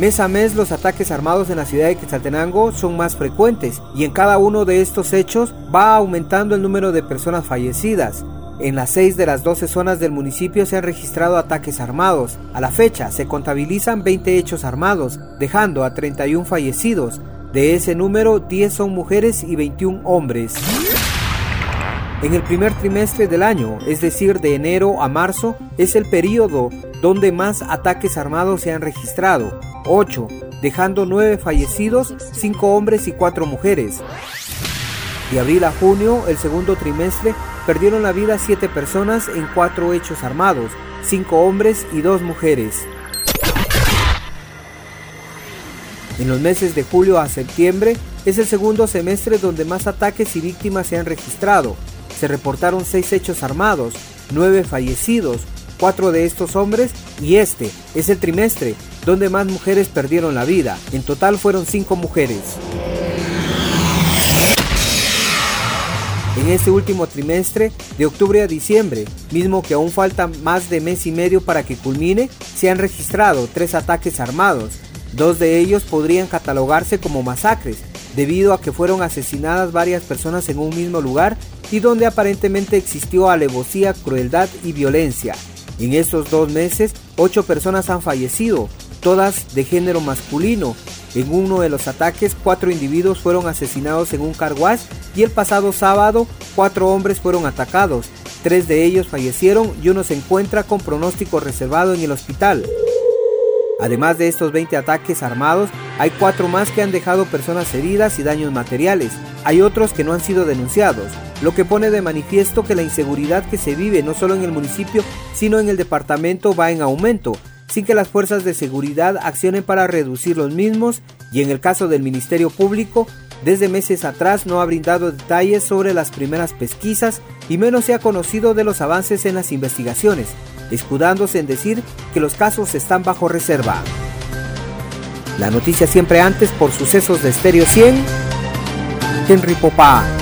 Mes a mes los ataques armados en la ciudad de Quetzaltenango son más frecuentes y en cada uno de estos hechos va aumentando el número de personas fallecidas. En las 6 de las 12 zonas del municipio se han registrado ataques armados. A la fecha se contabilizan 20 hechos armados, dejando a 31 fallecidos. De ese número, 10 son mujeres y 21 hombres. En el primer trimestre del año, es decir, de enero a marzo, es el periodo donde más ataques armados se han registrado. 8, dejando 9 fallecidos, 5 hombres y 4 mujeres. De abril a junio, el segundo trimestre, perdieron la vida 7 personas en 4 hechos armados, 5 hombres y 2 mujeres. En los meses de julio a septiembre es el segundo semestre donde más ataques y víctimas se han registrado. Se reportaron 6 hechos armados, 9 fallecidos, 4 de estos hombres y este es el trimestre donde más mujeres perdieron la vida. En total fueron 5 mujeres. En este último trimestre, de octubre a diciembre, mismo que aún falta más de mes y medio para que culmine, se han registrado tres ataques armados. Dos de ellos podrían catalogarse como masacres, debido a que fueron asesinadas varias personas en un mismo lugar y donde aparentemente existió alevosía, crueldad y violencia. En estos dos meses, ocho personas han fallecido, todas de género masculino. En uno de los ataques, cuatro individuos fueron asesinados en un carguaz y el pasado sábado, cuatro hombres fueron atacados. Tres de ellos fallecieron y uno se encuentra con pronóstico reservado en el hospital. Además de estos 20 ataques armados, hay cuatro más que han dejado personas heridas y daños materiales. Hay otros que no han sido denunciados, lo que pone de manifiesto que la inseguridad que se vive no solo en el municipio, sino en el departamento va en aumento, sin que las fuerzas de seguridad accionen para reducir los mismos y en el caso del Ministerio Público, desde meses atrás no ha brindado detalles sobre las primeras pesquisas y menos se ha conocido de los avances en las investigaciones, escudándose en decir que los casos están bajo reserva. La noticia siempre antes por sucesos de Estéreo 100, Henry Popá.